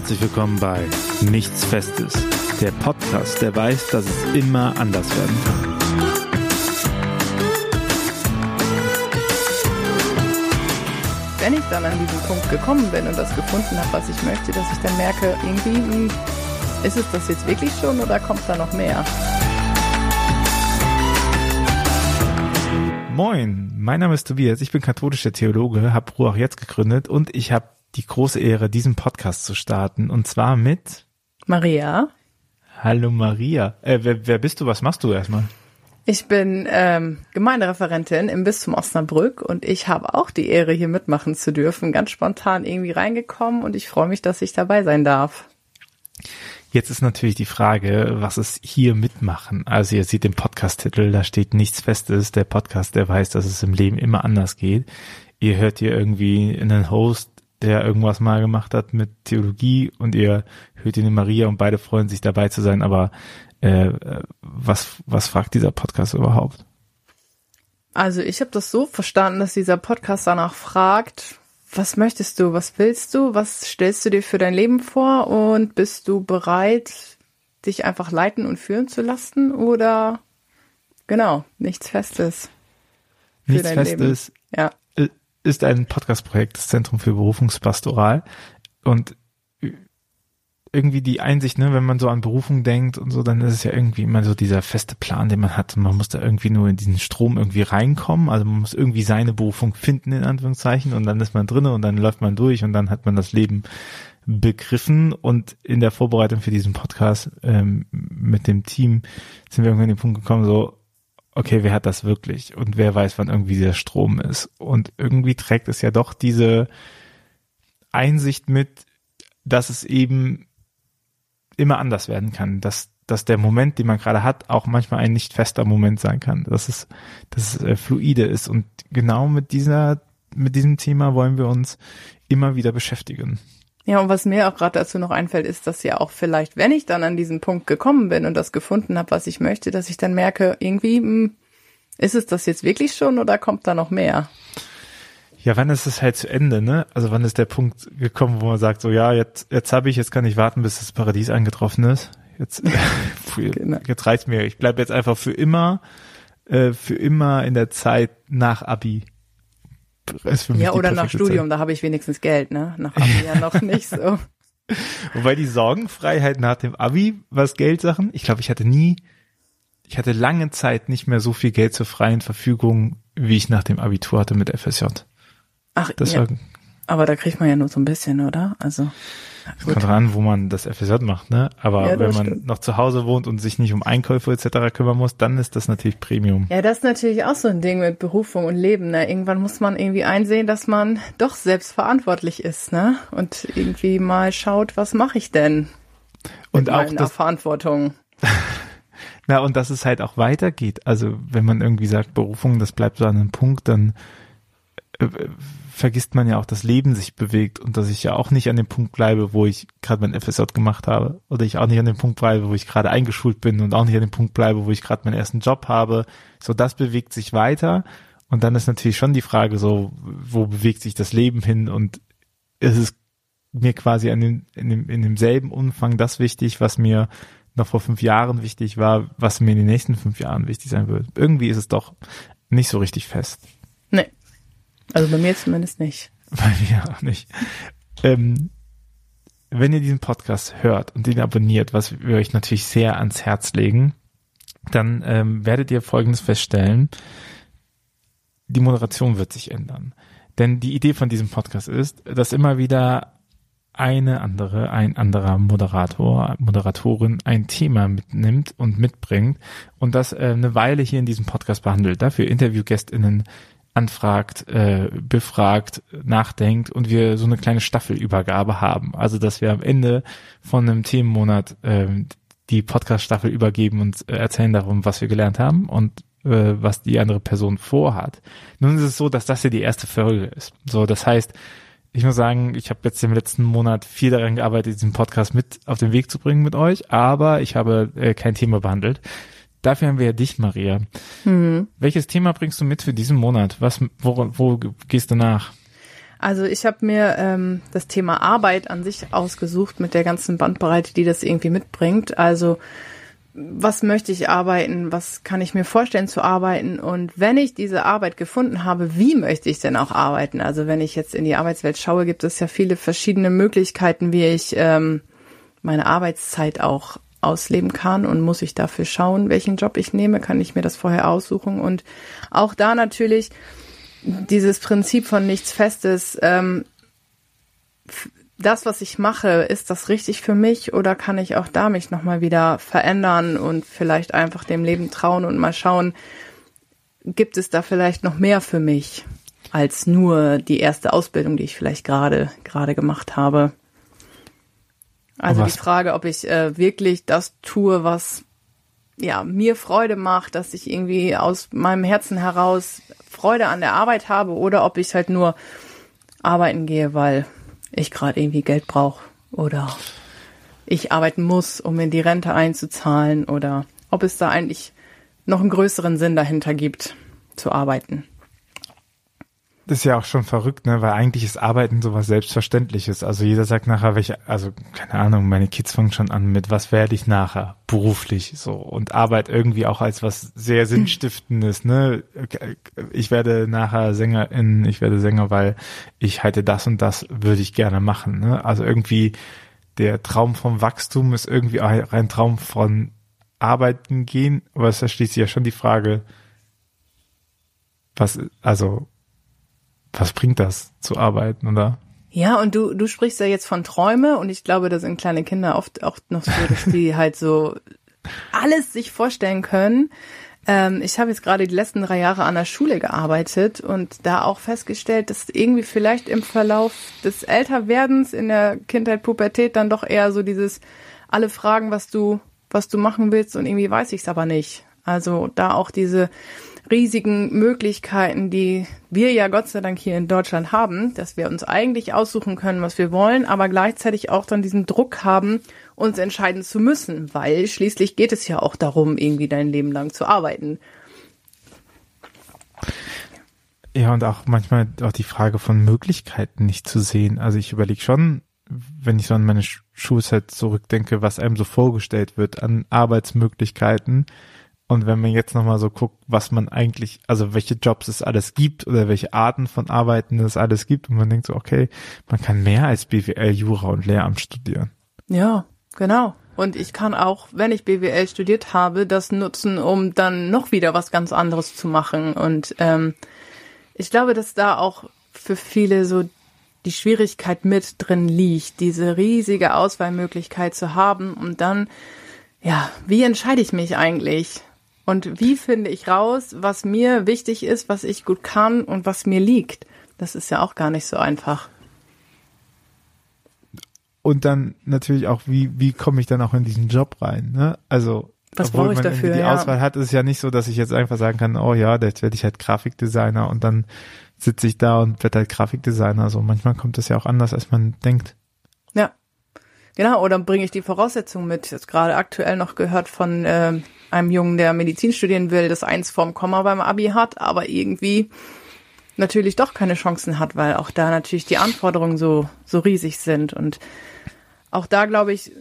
Herzlich willkommen bei Nichts Festes, der Podcast, der weiß, dass es immer anders werden kann. Wenn ich dann an diesen Punkt gekommen bin und das gefunden habe, was ich möchte, dass ich dann merke, irgendwie, hm, ist es das jetzt wirklich schon oder kommt da noch mehr? Moin, mein Name ist Tobias, ich bin katholischer Theologe, habe Ruach jetzt gegründet und ich habe die große Ehre, diesen Podcast zu starten. Und zwar mit Maria. Hallo Maria. Äh, wer, wer bist du? Was machst du erstmal? Ich bin ähm, Gemeindereferentin im Bistum Osnabrück und ich habe auch die Ehre, hier mitmachen zu dürfen. Ganz spontan irgendwie reingekommen und ich freue mich, dass ich dabei sein darf. Jetzt ist natürlich die Frage, was ist hier mitmachen? Also ihr seht den Podcast-Titel, da steht nichts Festes, der Podcast, der weiß, dass es im Leben immer anders geht. Ihr hört hier irgendwie einen Host, der irgendwas mal gemacht hat mit Theologie und ihr hört ihn in Maria und beide freuen sich dabei zu sein, aber äh, was, was fragt dieser Podcast überhaupt? Also ich habe das so verstanden, dass dieser Podcast danach fragt, was möchtest du, was willst du, was stellst du dir für dein Leben vor und bist du bereit, dich einfach leiten und führen zu lassen oder genau, nichts Festes. Für nichts Festes. Leben. Ja ist ein Podcast-Projekt des Zentrum für Berufungspastoral und irgendwie die Einsicht, ne, wenn man so an Berufung denkt und so, dann ist es ja irgendwie immer so dieser feste Plan, den man hat. Man muss da irgendwie nur in diesen Strom irgendwie reinkommen. Also man muss irgendwie seine Berufung finden, in Anführungszeichen, und dann ist man drinne und dann läuft man durch und dann hat man das Leben begriffen. Und in der Vorbereitung für diesen Podcast ähm, mit dem Team sind wir irgendwann an den Punkt gekommen, so, okay, wer hat das wirklich und wer weiß, wann irgendwie der Strom ist. Und irgendwie trägt es ja doch diese Einsicht mit, dass es eben immer anders werden kann, dass, dass der Moment, den man gerade hat, auch manchmal ein nicht fester Moment sein kann, dass es, dass es äh, fluide ist. Und genau mit dieser, mit diesem Thema wollen wir uns immer wieder beschäftigen. Ja, und was mir auch gerade dazu noch einfällt, ist, dass ja auch vielleicht, wenn ich dann an diesen Punkt gekommen bin und das gefunden habe, was ich möchte, dass ich dann merke, irgendwie, mh, hm, ist es das jetzt wirklich schon oder kommt da noch mehr? Ja, wann ist es halt zu Ende, ne? Also wann ist der Punkt gekommen, wo man sagt, so ja, jetzt, jetzt habe ich, jetzt kann ich warten, bis das Paradies eingetroffen ist. Jetzt, genau. jetzt reicht mir. Ich bleibe jetzt einfach für immer, äh, für immer in der Zeit nach Abi ja, oder nach Studium, Zeit. da habe ich wenigstens Geld, ne? Nach Abi ja noch nicht so. Wobei die Sorgenfreiheit nach dem Abi, was Geldsachen, ich glaube, ich hatte nie, ich hatte lange Zeit nicht mehr so viel Geld zur freien Verfügung, wie ich nach dem Abitur hatte mit FSJ. Ach, das ja. war, aber da kriegt man ja nur so ein bisschen, oder? Also. Es kommt dran, wo man das FSJ macht, ne? Aber ja, wenn man stimmt. noch zu Hause wohnt und sich nicht um Einkäufe etc. kümmern muss, dann ist das natürlich Premium. Ja, das ist natürlich auch so ein Ding mit Berufung und Leben, ne? Irgendwann muss man irgendwie einsehen, dass man doch selbst verantwortlich ist, ne? Und irgendwie mal schaut, was mache ich denn? Und auch das, Verantwortung. Na, und dass es halt auch weitergeht. Also, wenn man irgendwie sagt, Berufung, das bleibt so an einem Punkt, dann vergisst man ja auch, dass Leben sich bewegt und dass ich ja auch nicht an dem Punkt bleibe, wo ich gerade mein FSJ gemacht habe oder ich auch nicht an dem Punkt bleibe, wo ich gerade eingeschult bin und auch nicht an dem Punkt bleibe, wo ich gerade meinen ersten Job habe. So, das bewegt sich weiter und dann ist natürlich schon die Frage so, wo bewegt sich das Leben hin und ist es mir quasi an dem, in, dem, in demselben Umfang das wichtig, was mir noch vor fünf Jahren wichtig war, was mir in den nächsten fünf Jahren wichtig sein wird. Irgendwie ist es doch nicht so richtig fest. Nee. Also bei mir zumindest nicht. Bei mir auch nicht. Ähm, wenn ihr diesen Podcast hört und den abonniert, was wir euch natürlich sehr ans Herz legen, dann ähm, werdet ihr Folgendes feststellen. Die Moderation wird sich ändern. Denn die Idee von diesem Podcast ist, dass immer wieder eine andere, ein anderer Moderator, Moderatorin ein Thema mitnimmt und mitbringt und das äh, eine Weile hier in diesem Podcast behandelt. Dafür Interviewgästinnen anfragt, äh, befragt, nachdenkt und wir so eine kleine Staffelübergabe haben. Also dass wir am Ende von einem Themenmonat äh, die Podcast-Staffel übergeben und äh, erzählen darum, was wir gelernt haben und äh, was die andere Person vorhat. Nun ist es so, dass das hier die erste Folge ist. So, das heißt, ich muss sagen, ich habe jetzt im letzten Monat viel daran gearbeitet, diesen Podcast mit auf den Weg zu bringen mit euch, aber ich habe äh, kein Thema behandelt. Dafür haben wir ja dich, Maria. Mhm. Welches Thema bringst du mit für diesen Monat? Was, wo, wo gehst du nach? Also ich habe mir ähm, das Thema Arbeit an sich ausgesucht mit der ganzen Bandbreite, die das irgendwie mitbringt. Also was möchte ich arbeiten, was kann ich mir vorstellen zu arbeiten und wenn ich diese Arbeit gefunden habe, wie möchte ich denn auch arbeiten? Also wenn ich jetzt in die Arbeitswelt schaue, gibt es ja viele verschiedene Möglichkeiten, wie ich ähm, meine Arbeitszeit auch ausleben kann und muss ich dafür schauen, welchen Job ich nehme, kann ich mir das vorher aussuchen und auch da natürlich dieses Prinzip von nichts Festes, ähm, das, was ich mache, ist das richtig für mich oder kann ich auch da mich nochmal wieder verändern und vielleicht einfach dem Leben trauen und mal schauen, gibt es da vielleicht noch mehr für mich als nur die erste Ausbildung, die ich vielleicht gerade gerade gemacht habe. Also die Frage, ob ich äh, wirklich das tue, was ja mir Freude macht, dass ich irgendwie aus meinem Herzen heraus Freude an der Arbeit habe oder ob ich halt nur arbeiten gehe, weil ich gerade irgendwie Geld brauche oder ich arbeiten muss, um in die Rente einzuzahlen oder ob es da eigentlich noch einen größeren Sinn dahinter gibt, zu arbeiten. Das ist ja auch schon verrückt, ne? Weil eigentlich ist Arbeiten sowas Selbstverständliches. Also jeder sagt nachher, welche, also keine Ahnung, meine Kids fangen schon an mit, was werde ich nachher beruflich so und Arbeit irgendwie auch als was sehr sinnstiftendes, ne? Ich werde nachher Sängerin, ich werde Sänger, weil ich halte das und das würde ich gerne machen, ne? Also irgendwie der Traum vom Wachstum ist irgendwie ein Traum von Arbeiten gehen, aber es schließt sich ja schon die Frage, was, also was bringt das zu arbeiten, oder? Ja, und du, du sprichst ja jetzt von Träume und ich glaube, da sind kleine Kinder oft auch noch so, dass die halt so alles sich vorstellen können. Ähm, ich habe jetzt gerade die letzten drei Jahre an der Schule gearbeitet und da auch festgestellt, dass irgendwie vielleicht im Verlauf des Älterwerdens in der Kindheit, Pubertät dann doch eher so dieses alle fragen, was du, was du machen willst und irgendwie weiß ich es aber nicht. Also da auch diese riesigen Möglichkeiten, die wir ja Gott sei Dank hier in Deutschland haben, dass wir uns eigentlich aussuchen können, was wir wollen, aber gleichzeitig auch dann diesen Druck haben, uns entscheiden zu müssen, weil schließlich geht es ja auch darum, irgendwie dein Leben lang zu arbeiten. Ja, und auch manchmal auch die Frage von Möglichkeiten nicht zu sehen. Also ich überlege schon, wenn ich so an meine Schulzeit zurückdenke, was einem so vorgestellt wird an Arbeitsmöglichkeiten, und wenn man jetzt nochmal so guckt, was man eigentlich, also welche Jobs es alles gibt oder welche Arten von Arbeiten es alles gibt und man denkt so, okay, man kann mehr als BWL, Jura und Lehramt studieren. Ja, genau. Und ich kann auch, wenn ich BWL studiert habe, das nutzen, um dann noch wieder was ganz anderes zu machen. Und ähm, ich glaube, dass da auch für viele so die Schwierigkeit mit drin liegt, diese riesige Auswahlmöglichkeit zu haben und dann, ja, wie entscheide ich mich eigentlich? Und wie finde ich raus, was mir wichtig ist, was ich gut kann und was mir liegt? Das ist ja auch gar nicht so einfach. Und dann natürlich auch, wie, wie komme ich dann auch in diesen Job rein? Ne? Also, was brauche ich dafür? Die ja. Auswahl hat, ist es ja nicht so, dass ich jetzt einfach sagen kann, oh ja, jetzt werde ich halt Grafikdesigner und dann sitze ich da und werde halt Grafikdesigner. So manchmal kommt das ja auch anders, als man denkt. Ja. Genau, oder bringe ich die Voraussetzungen mit. Jetzt gerade aktuell noch gehört von äh, einem Jungen, der Medizin studieren will, das eins vorm Komma beim Abi hat, aber irgendwie natürlich doch keine Chancen hat, weil auch da natürlich die Anforderungen so, so riesig sind. Und auch da, glaube ich,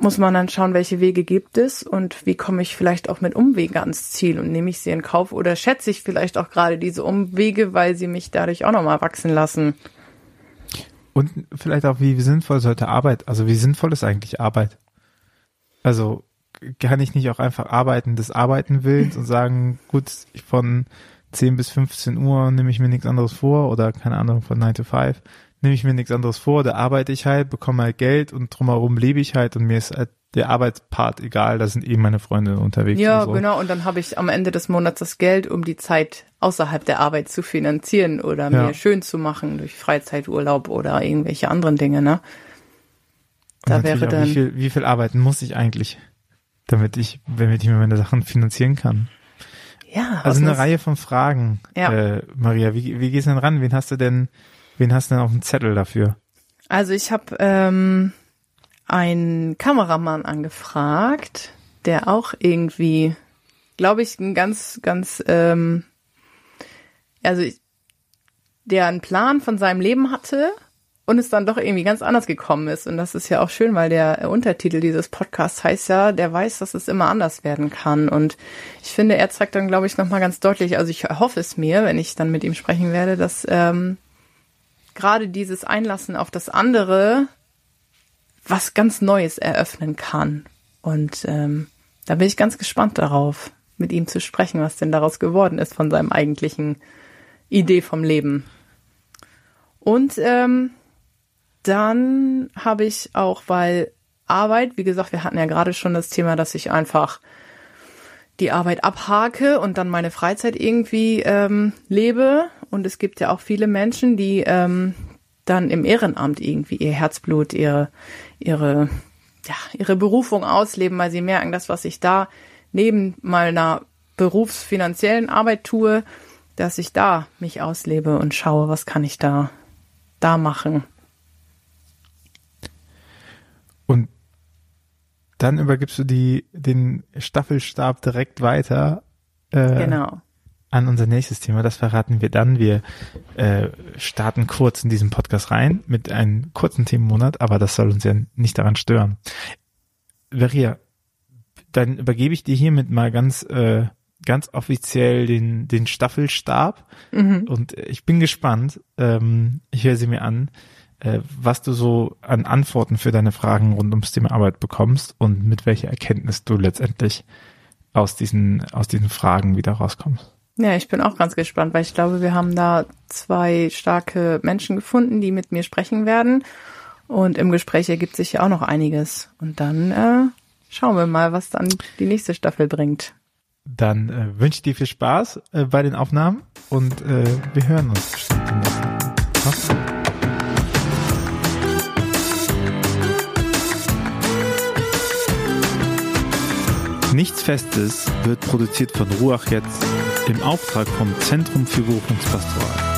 muss man dann schauen, welche Wege gibt es und wie komme ich vielleicht auch mit Umwegen ans Ziel und nehme ich sie in Kauf oder schätze ich vielleicht auch gerade diese Umwege, weil sie mich dadurch auch nochmal wachsen lassen. Und vielleicht auch, wie sinnvoll sollte Arbeit, also wie sinnvoll ist eigentlich Arbeit? Also kann ich nicht auch einfach arbeiten des Arbeiten willens und sagen, gut, von 10 bis 15 Uhr nehme ich mir nichts anderes vor oder keine Ahnung, von 9 to 5 nehme ich mir nichts anderes vor, da arbeite ich halt, bekomme halt Geld und drumherum lebe ich halt und mir ist halt der Arbeitspart egal, da sind eben meine Freunde unterwegs. Ja, so. genau, und dann habe ich am Ende des Monats das Geld, um die Zeit außerhalb der Arbeit zu finanzieren oder ja. mir schön zu machen durch Freizeiturlaub oder irgendwelche anderen Dinge, ne? Da wäre dann. Wie viel, wie viel arbeiten muss ich eigentlich? Damit ich, damit ich mir meine Sachen finanzieren kann. Ja. Also eine Reihe von Fragen. Ja. Äh, Maria, wie, wie gehst du denn ran? Wen hast du denn, wen hast du denn auf dem Zettel dafür? Also ich habe ähm, einen Kameramann angefragt, der auch irgendwie, glaube ich, ein ganz, ganz, ähm, also ich, der einen Plan von seinem Leben hatte und es dann doch irgendwie ganz anders gekommen ist. Und das ist ja auch schön, weil der Untertitel dieses Podcasts heißt ja, der weiß, dass es immer anders werden kann. Und ich finde, er zeigt dann, glaube ich, nochmal ganz deutlich, also ich hoffe es mir, wenn ich dann mit ihm sprechen werde, dass ähm, gerade dieses Einlassen auf das andere was ganz Neues eröffnen kann. Und ähm, da bin ich ganz gespannt darauf, mit ihm zu sprechen, was denn daraus geworden ist von seinem eigentlichen Idee vom Leben. Und ähm, dann habe ich auch, weil Arbeit, wie gesagt, wir hatten ja gerade schon das Thema, dass ich einfach die Arbeit abhake und dann meine Freizeit irgendwie ähm, lebe. Und es gibt ja auch viele Menschen, die ähm, dann im Ehrenamt irgendwie ihr Herzblut, ihre, ihre, ja, ihre Berufung ausleben, weil sie merken, dass was ich da neben meiner berufsfinanziellen Arbeit tue, dass ich da mich auslebe und schaue, was kann ich da, da machen. Und dann übergibst du die, den Staffelstab direkt weiter. Äh, genau. An unser nächstes Thema. Das verraten wir dann. Wir äh, starten kurz in diesen Podcast rein mit einem kurzen Themenmonat, aber das soll uns ja nicht daran stören. Veria, dann übergebe ich dir hiermit mal ganz, äh, ganz offiziell den, den Staffelstab. Mhm. Und ich bin gespannt. Ähm, ich höre sie mir an äh, was du so an Antworten für deine Fragen rund ums Thema Arbeit bekommst und mit welcher Erkenntnis du letztendlich aus diesen, aus diesen Fragen wieder rauskommst. Ja, ich bin auch ganz gespannt, weil ich glaube, wir haben da zwei starke Menschen gefunden, die mit mir sprechen werden. Und im Gespräch ergibt sich ja auch noch einiges. Und dann äh, schauen wir mal, was dann die nächste Staffel bringt. Dann äh, wünsche ich dir viel Spaß äh, bei den Aufnahmen und äh, wir hören uns bestimmt im Nichts Festes wird produziert von Ruach jetzt im Auftrag vom Zentrum für Berufungspastoral.